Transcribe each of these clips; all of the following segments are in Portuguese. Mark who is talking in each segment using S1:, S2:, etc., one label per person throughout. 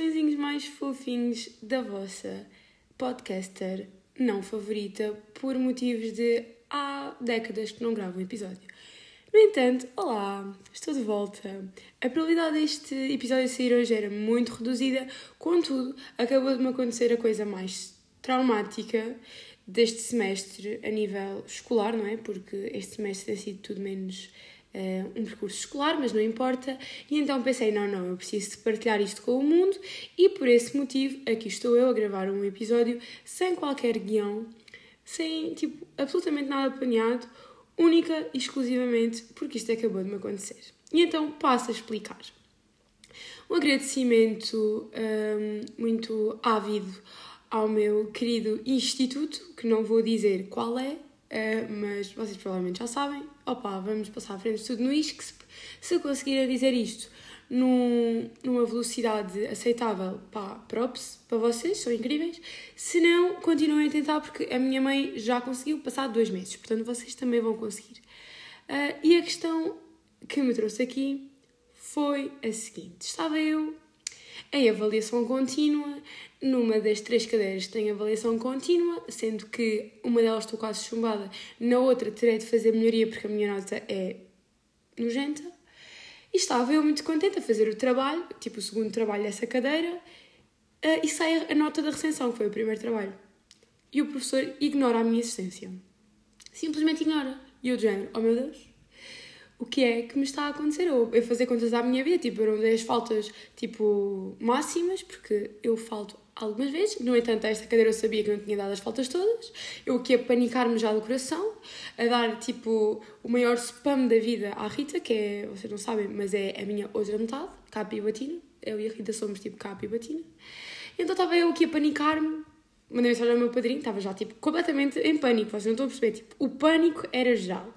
S1: coraçõezinhos mais fofinhos da vossa podcaster não favorita por motivos de há décadas que não gravo um episódio. No entanto, olá, estou de volta. A probabilidade deste episódio sair hoje era muito reduzida, contudo, acabou de me acontecer a coisa mais traumática deste semestre a nível escolar, não é? Porque este semestre tem sido tudo menos uh, um percurso escolar, mas não importa. E então pensei: não, não, eu preciso de partilhar isto com o mundo, e por esse motivo aqui estou eu a gravar um episódio sem qualquer guião, sem tipo absolutamente nada planeado, única e exclusivamente porque isto acabou de me acontecer. E então passo a explicar. Um agradecimento um, muito ávido ao meu querido instituto, que não vou dizer qual é, Uh, mas vocês provavelmente já sabem. Opa, vamos passar à frente de tudo no ISCSP. Se eu conseguir dizer isto num, numa velocidade aceitável, pá, props para vocês, são incríveis. Se não, continuem a tentar, porque a minha mãe já conseguiu passar dois meses, portanto vocês também vão conseguir. Uh, e a questão que me trouxe aqui foi a seguinte: estava eu em avaliação contínua. Numa das três cadeiras tem avaliação contínua, sendo que uma delas estou quase chumbada, na outra terei de fazer melhoria porque a minha nota é nojenta. E estava eu muito contente a fazer o trabalho, tipo o segundo trabalho dessa cadeira, uh, e sai a nota da recensão, que foi o primeiro trabalho. E o professor ignora a minha existência. Simplesmente ignora. E eu, de género, oh meu Deus, o que é que me está a acontecer. Eu, eu fazer contas à minha vida, tipo, eu não dei as faltas, tipo, máximas, porque eu falto algumas vezes. No entanto, esta cadeira eu sabia que não tinha dado as faltas todas. Eu aqui a panicar-me já do coração, a dar, tipo, o maior spam da vida à Rita, que é, vocês não sabem, mas é a minha outra metade, Capa e Batina. Eu e a Rita somos, tipo, Capa e Batina. Então estava eu aqui a panicar-me, mandei mensagem ao meu padrinho, estava já, tipo, completamente em pânico, vocês não estão a perceber, tipo, o pânico era geral.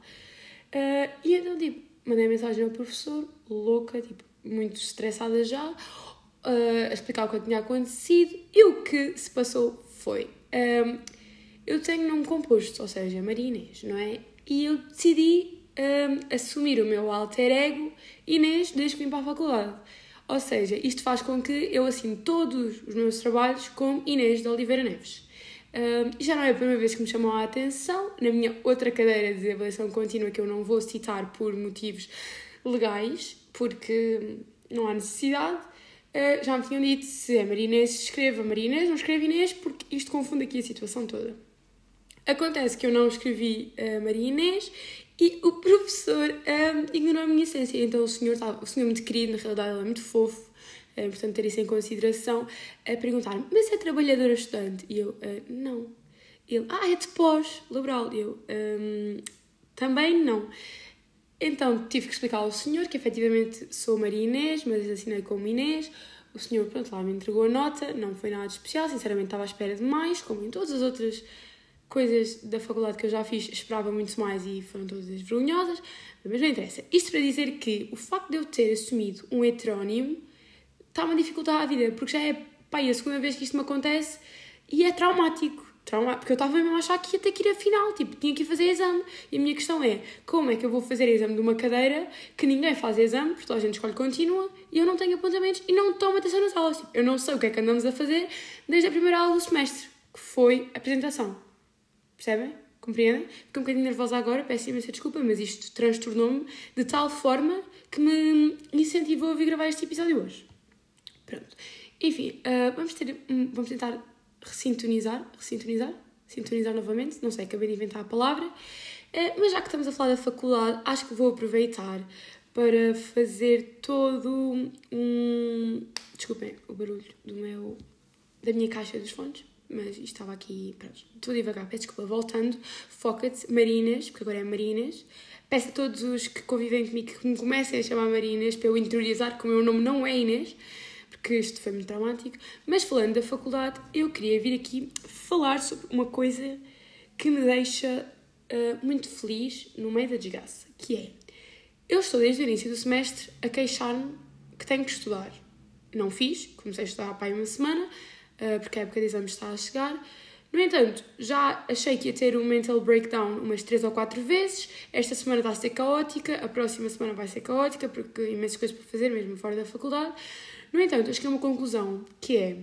S1: Uh, e então, tipo, mandei mensagem ao professor, louca, tipo, muito estressada já, uh, a explicar o que tinha acontecido. E o que se passou foi: um, eu tenho nome composto, ou seja, Maria Inês, não é? E eu decidi um, assumir o meu alter ego Inês desde que vim para a faculdade. Ou seja, isto faz com que eu assine todos os meus trabalhos como Inês de Oliveira Neves. Um, já não é a primeira vez que me chamou a atenção. Na minha outra cadeira de avaliação contínua, que eu não vou citar por motivos legais, porque não há necessidade, uh, já me tinham dito se é Marinês, escreva Marinês, não escreve Inês, porque isto confunde aqui a situação toda. Acontece que eu não escrevi uh, Maria Inês e o professor um, ignorou a minha essência. Então o senhor, o senhor muito querido, na realidade ele é muito fofo, é importante ter isso em consideração, a perguntar-me, mas é trabalhadora estudante? E eu, uh, não. Ele, ah, é de pós-laboral. Eu, um, também não. Então tive que explicar ao senhor que efetivamente sou Maria Inês, mas assinei como Inês. O senhor, pronto, lá me entregou a nota, não foi nada especial, sinceramente estava à espera de mais, como em todas as outras coisas da faculdade que eu já fiz, esperava muito mais e foram todas vergonhosas, mas não interessa. Isto para dizer que o facto de eu ter assumido um heterónimo está-me a dificultar a vida, porque já é pá, a segunda vez que isto me acontece e é traumático. Trauma, porque eu estava mesmo a achar que ia ter que ir a final, tipo, tinha que ir fazer exame. E a minha questão é: como é que eu vou fazer exame de uma cadeira que ninguém faz exame, porque toda a gente escolhe contínua e eu não tenho apontamentos e não tomo atenção nas aulas? Tipo, eu não sei o que é que andamos a fazer desde a primeira aula do semestre, que foi apresentação. Percebem? Compreendem? Fico um bocadinho nervosa agora, peço imensa desculpa, mas isto transtornou-me de tal forma que me incentivou a vir gravar este episódio hoje. Pronto. Enfim, uh, vamos, ter, um, vamos tentar ressintonizar, ressintonizar, sintonizar novamente, não sei, acabei de inventar a palavra, uh, mas já que estamos a falar da faculdade, acho que vou aproveitar para fazer todo um. Desculpem o barulho do meu, da minha caixa dos fones, mas estava aqui, pronto, estou devagar, peço desculpa, voltando, foca-te, Marinas, porque agora é Marinas. Peço a todos os que convivem comigo que me comecem a chamar Marinas para eu interiorizar que o meu nome não é Inês porque isto foi muito traumático. Mas falando da faculdade, eu queria vir aqui falar sobre uma coisa que me deixa uh, muito feliz no meio da desgraça, que é eu estou desde o início do semestre a queixar-me que tenho que estudar. Não fiz, comecei a estudar há uma semana, uh, porque a época de exames está a chegar, No entanto, já achei que ia ter um mental breakdown umas 3 ou 4 vezes. Esta semana está a ser caótica, a próxima semana vai ser caótica, porque imensas coisas para fazer, mesmo fora da faculdade. No entanto, acho que é uma conclusão que é: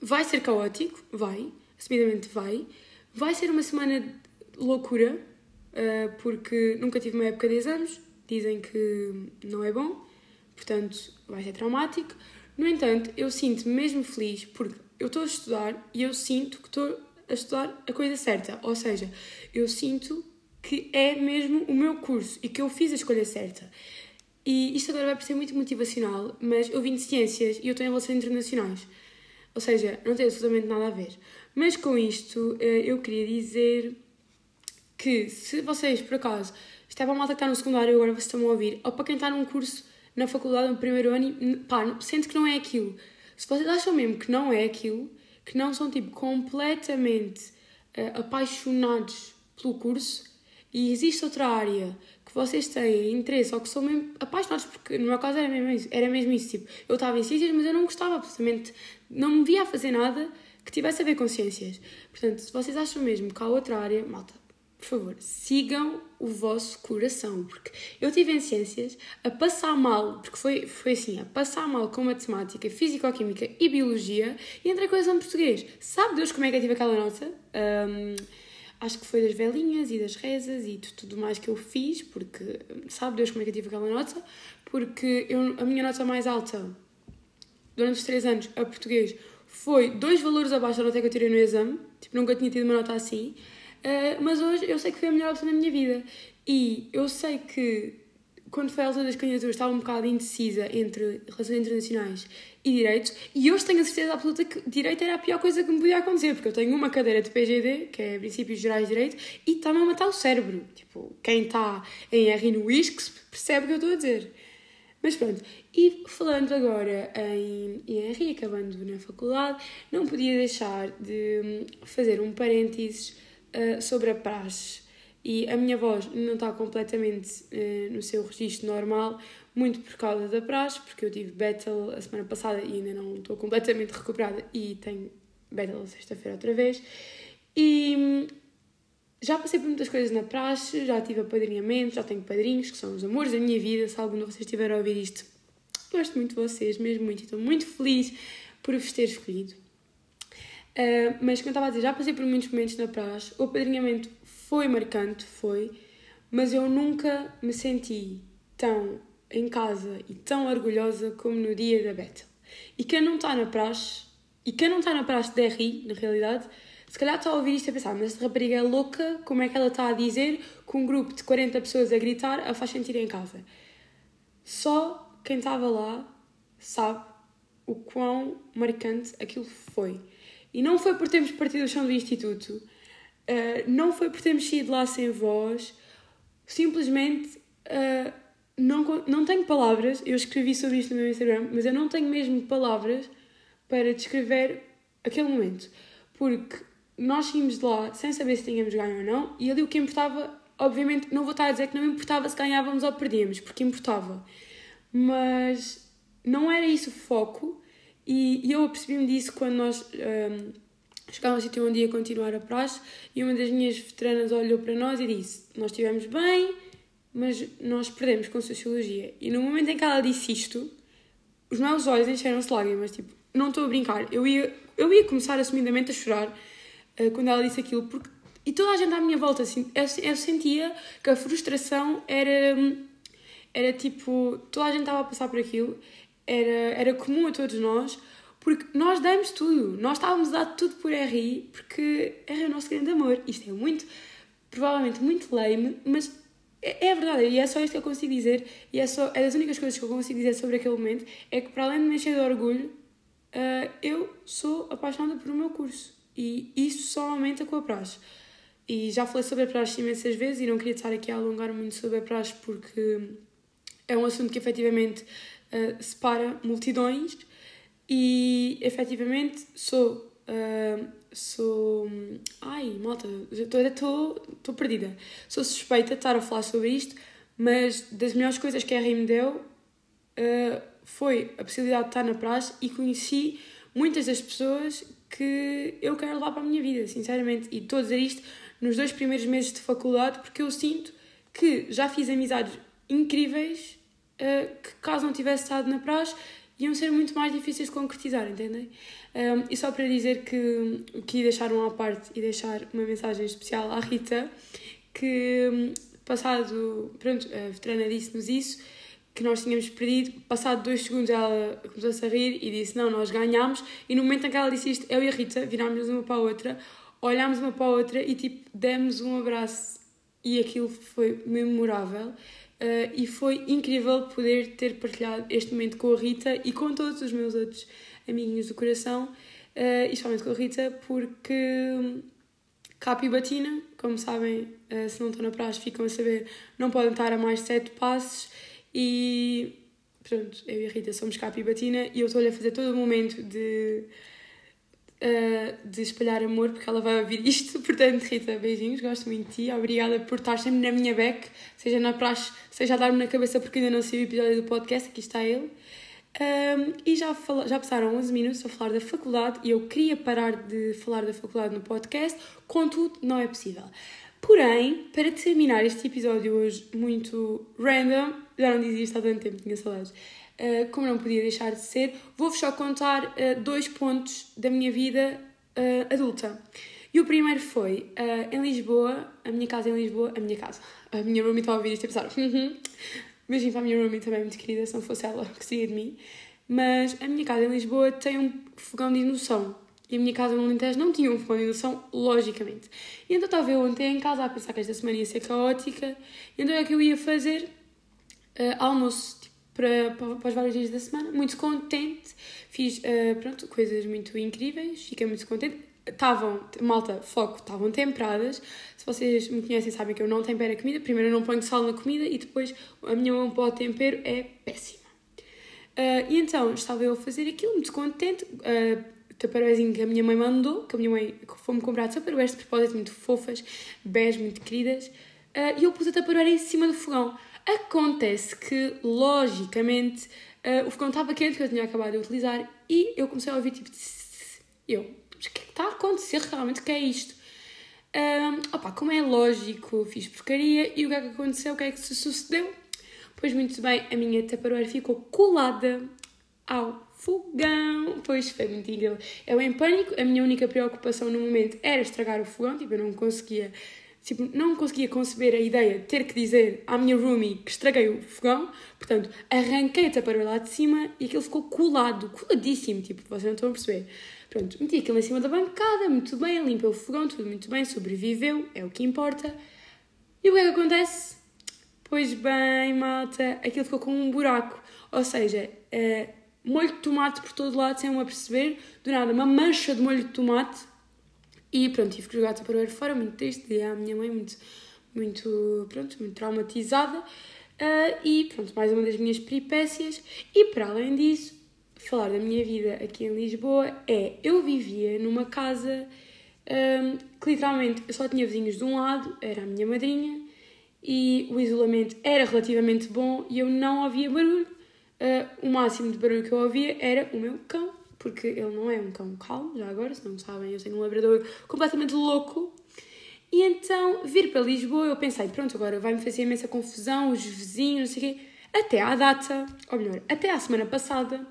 S1: vai ser caótico, vai, assumidamente vai. Vai ser uma semana de loucura, uh, porque nunca tive uma época de exames, dizem que não é bom, portanto vai ser traumático. No entanto, eu sinto-me mesmo feliz porque eu estou a estudar e eu sinto que estou a estudar a coisa certa. Ou seja, eu sinto que é mesmo o meu curso e que eu fiz a escolha certa. E isto agora vai parecer muito motivacional, mas eu vim de ciências e eu estou em relações internacionais. Ou seja, não tem absolutamente nada a ver. Mas com isto, eh, eu queria dizer que se vocês, por acaso, estava é malta no secundário agora vocês estão a ouvir, ou para quem está num curso na faculdade no primeiro ano pá, sente que não é aquilo. Se vocês acham mesmo que não é aquilo, que não são tipo completamente uh, apaixonados pelo curso e existe outra área vocês têm interesse ou que são mesmo apaixonados, porque no meu caso era mesmo isso, era mesmo isso tipo, eu estava em ciências, mas eu não gostava absolutamente, não me via a fazer nada que tivesse a ver com ciências. Portanto, se vocês acham mesmo que há outra área, malta, por favor, sigam o vosso coração, porque eu tive em ciências a passar mal, porque foi, foi assim, a passar mal com matemática, físico-química e biologia e entrei com exame português. Sabe Deus como é que eu tive aquela nota? Um, acho que foi das velinhas e das rezas e de tudo mais que eu fiz, porque sabe Deus como é que eu tive aquela nota? Porque eu, a minha nota mais alta durante os três anos a português foi dois valores abaixo da nota que eu tirei no exame, tipo, nunca tinha tido uma nota assim. Uh, mas hoje eu sei que foi a melhor opção da minha vida. E eu sei que quando foi a altura das candidaturas estava um bocado indecisa entre relações internacionais e direitos e hoje tenho a certeza absoluta que direito era a pior coisa que me podia acontecer porque eu tenho uma cadeira de PGD, que é Princípios Gerais de Direito, e está-me a matar o cérebro. Tipo, quem está em R no ISCS percebe o que eu estou a dizer. Mas pronto, e falando agora em IR, acabando na faculdade, não podia deixar de fazer um parênteses uh, sobre a praxe. E a minha voz não está completamente uh, no seu registro normal, muito por causa da praxe, porque eu tive battle a semana passada e ainda não estou completamente recuperada e tenho battle sexta-feira outra vez. E hum, já passei por muitas coisas na praxe, já tive apadrinhamento, já tenho padrinhos, que são os amores da minha vida. Se algum de vocês estiver a ouvir isto, gosto muito de vocês, mesmo muito, e estou muito feliz por vos ter escolhido. Uh, mas como eu estava a dizer, já passei por muitos momentos na praxe. O apadrinhamento foi marcante, foi, mas eu nunca me senti tão em casa e tão orgulhosa como no dia da Bethel. E quem não está na praxe, e quem não está na praxe de RI, na realidade, se calhar está a ouvir isto a pensar, mas esta rapariga é louca, como é que ela está a dizer que um grupo de 40 pessoas a gritar a faz sentir em casa? Só quem estava lá sabe o quão marcante aquilo foi. E não foi por termos partido do chão do Instituto, uh, não foi por termos saído lá sem voz, simplesmente uh, não, não tenho palavras. Eu escrevi sobre isto no meu Instagram, mas eu não tenho mesmo palavras para descrever aquele momento. Porque nós saímos de lá sem saber se tínhamos ganho ou não, e ali o que importava, obviamente, não vou estar a dizer que não importava se ganhávamos ou perdíamos, porque importava. Mas não era isso o foco e, e eu apercebi-me disso quando nós um, chegámos ao sítio onde ia continuar a praxe e uma das minhas veteranas olhou para nós e disse: Nós estivemos bem, mas nós perdemos com Sociologia. E no momento em que ela disse isto, os meus olhos encheram-se lágrimas. Tipo, não estou a brincar. Eu ia, eu ia começar assumidamente a chorar uh, quando ela disse aquilo, porque. E toda a gente à minha volta, assim, eu, eu sentia que a frustração era. Era tipo. Toda a gente estava a passar por aquilo era, era comum a todos nós, porque nós damos tudo, nós estávamos a dar tudo por RI, porque RI é o nosso grande amor. Isto é muito, provavelmente muito lame, mas é, é verdade, e é só isto que eu consigo dizer, e é, só, é das únicas coisas que eu consigo dizer sobre aquele momento, é que para além de me encher de orgulho, uh, eu sou apaixonada por o meu curso, e isso só aumenta com a praxe. E já falei sobre a praxe imensas vezes e não queria estar aqui a alongar muito sobre a praxe porque é um assunto que efetivamente uh, separa multidões e efetivamente sou. Uh, sou. Ai, malta, estou perdida. Sou suspeita de estar a falar sobre isto, mas das melhores coisas que a RI me deu uh, foi a possibilidade de estar na praxe e conheci muitas das pessoas que eu quero levar para a minha vida, sinceramente. E estou a dizer isto nos dois primeiros meses de faculdade porque eu sinto que já fiz amizades incríveis uh, que, caso não tivesse estado na praxe, iam ser muito mais difíceis de concretizar, entendem? Um, e só para dizer que que deixar uma à parte e deixar uma mensagem especial à Rita, que passado, pronto, a veterana disse-nos isso, que nós tínhamos perdido, passado dois segundos ela começou-se a rir e disse, não, nós ganhámos, e no momento em que ela disse isto, eu e a Rita virámos uma para a outra, olhámos uma para a outra e tipo, demos um abraço e aquilo foi memorável. Uh, e foi incrível poder ter partilhado este momento com a Rita e com todos os meus outros amiguinhos do coração, uh, especialmente com a Rita, porque Capi Batina, como sabem, uh, se não estão na praxe, ficam a saber, não podem estar a mais de sete passos e pronto, eu e a Rita somos Capi Batina e eu estou-lhe a fazer todo o momento de uh, de espalhar amor, porque ela vai ouvir isto. Portanto, Rita, beijinhos, gosto muito de ti. Obrigada por estar sempre na minha beck, seja na praxe, seja a dar-me na cabeça porque ainda não sei o episódio do podcast, aqui está ele. Um, e já, fala, já passaram 11 minutos a falar da faculdade e eu queria parar de falar da faculdade no podcast, contudo, não é possível. Porém, para terminar este episódio hoje muito random, já não dizia isto há tanto tempo, tinha saudades. Uh, como não podia deixar de ser, vou-vos só contar uh, dois pontos da minha vida uh, adulta. E o primeiro foi em Lisboa, a minha casa em Lisboa, a minha casa. A minha roomie está a ouvir isto e a pensar, uhum. Beijinho a minha roomie também, muito querida, se não fosse ela que saía de mim. Mas a minha casa em Lisboa tem um fogão de indução. E a minha casa no Alentejo não tinha um fogão de indução, logicamente. E então estava eu ontem em casa a pensar que esta semana ia ser caótica. E então é que eu ia fazer uh, almoço para, para, os vários dias da semana. Muito contente, fiz uh, pronto, coisas muito incríveis, fiquei muito contente. Estavam, malta, foco, estavam temperadas. Se vocês me conhecem, sabem que eu não tempero a comida. Primeiro, eu não ponho sal na comida e depois a minha mão para o tempero é péssima. Uh, e então estava eu a fazer aquilo, muito contente. Uh, taparoezinho que a minha mãe mandou, que a minha mãe foi-me comprar taparoeiras de propósito muito fofas, bege, muito queridas. Uh, e eu pus a taparoeira em cima do fogão. Acontece que, logicamente, uh, o fogão estava quente, que eu tinha acabado de utilizar, e eu comecei a ouvir tipo. Eu, mas o que é que está a acontecer realmente? O que é isto? Um, opa, como é lógico, fiz porcaria e o que é que aconteceu? O que é que se sucedeu? Pois muito bem, a minha taparoeira ficou colada ao fogão. Pois foi muito incrível. Eu em pânico, a minha única preocupação no momento era estragar o fogão, tipo, eu não conseguia Tipo, não conseguia conceber a ideia de ter que dizer à minha roomie que estraguei o fogão, portanto, arranquei a taparola lá de cima e aquilo ficou colado, coladíssimo, tipo, vocês não estão a perceber. Pronto, meti aquilo em cima da bancada, muito bem, limpei o fogão, tudo muito bem, sobreviveu, é o que importa. E o que é que acontece? Pois bem, malta, aquilo ficou com um buraco, ou seja, é, molho de tomate por todo lado, sem eu perceber, do nada, uma mancha de molho de tomate e pronto, tive que jogar Tupperware fora, muito triste, e a minha mãe muito, muito, pronto, muito traumatizada. Uh, e pronto, mais uma das minhas peripécias. E para além disso, falar da minha vida aqui em Lisboa é: eu vivia numa casa um, que literalmente eu só tinha vizinhos de um lado, era a minha madrinha, e o isolamento era relativamente bom e eu não ouvia barulho. Uh, o máximo de barulho que eu ouvia era o meu cão porque ele não é um cão calmo, já agora, se não sabem, eu tenho um labrador completamente louco. E então, vir para Lisboa, eu pensei, pronto, agora vai-me fazer imensa confusão, os vizinhos, não sei o quê. Até à data, ou melhor, até à semana passada,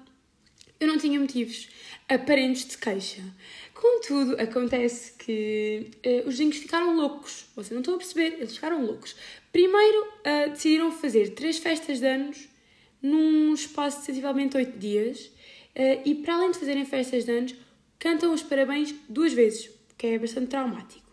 S1: eu não tinha motivos aparentes de queixa. Contudo, acontece que uh, os vizinhos ficaram loucos. Vocês não estão a perceber, eles ficaram loucos. Primeiro, uh, decidiram fazer três festas de anos num espaço de sensivelmente oito dias e para além de fazerem festas de anos, cantam os parabéns duas vezes, que é bastante traumático.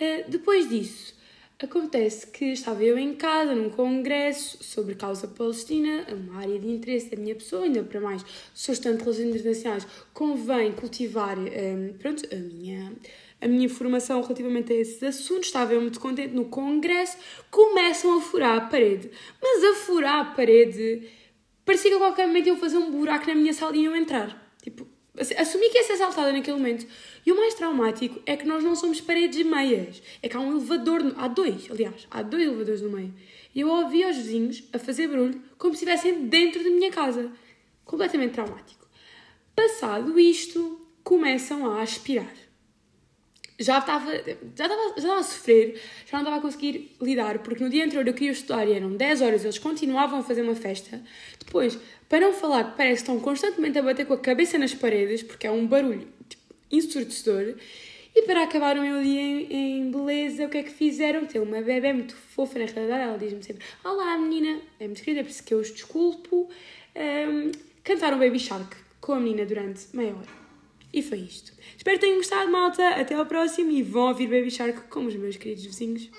S1: Uh, depois disso, acontece que estava eu em casa num congresso sobre causa palestina, uma área de interesse da minha pessoa, ainda para mais, sou estudante de relações internacionais, convém cultivar um, eh, pronto, a minha a minha formação relativamente a esses assuntos, estava eu muito contente no congresso, começam a furar a parede. Mas a furar a parede parecia que a qualquer momento iam fazer um buraco na minha sala e iam entrar. Tipo, assumi que ia ser assaltada naquele momento. E o mais traumático é que nós não somos paredes meias. É que há um elevador, no... há dois, aliás, há dois elevadores no meio. E eu ouvia os vizinhos a fazer barulho como se estivessem dentro da minha casa. Completamente traumático. Passado isto, começam a aspirar. Já estava, já, estava, já estava a sofrer, já não estava a conseguir lidar, porque no dia anterior eu queria estudar e eram 10 horas, eles continuavam a fazer uma festa. Depois, para não falar que parece que estão constantemente a bater com a cabeça nas paredes, porque é um barulho tipo, ensurdecedor, e para acabar o meu dia em, em, beleza, o que é que fizeram? Tem uma bebê muito fofa, na realidade, ela diz-me sempre: Olá, menina, é muito querida, por isso que eu os desculpo. Um, cantaram Baby Shark com a menina durante meia hora. E foi isto. Espero que tenham gostado, malta. Até ao próximo e vão ouvir Baby Shark como os meus queridos vizinhos.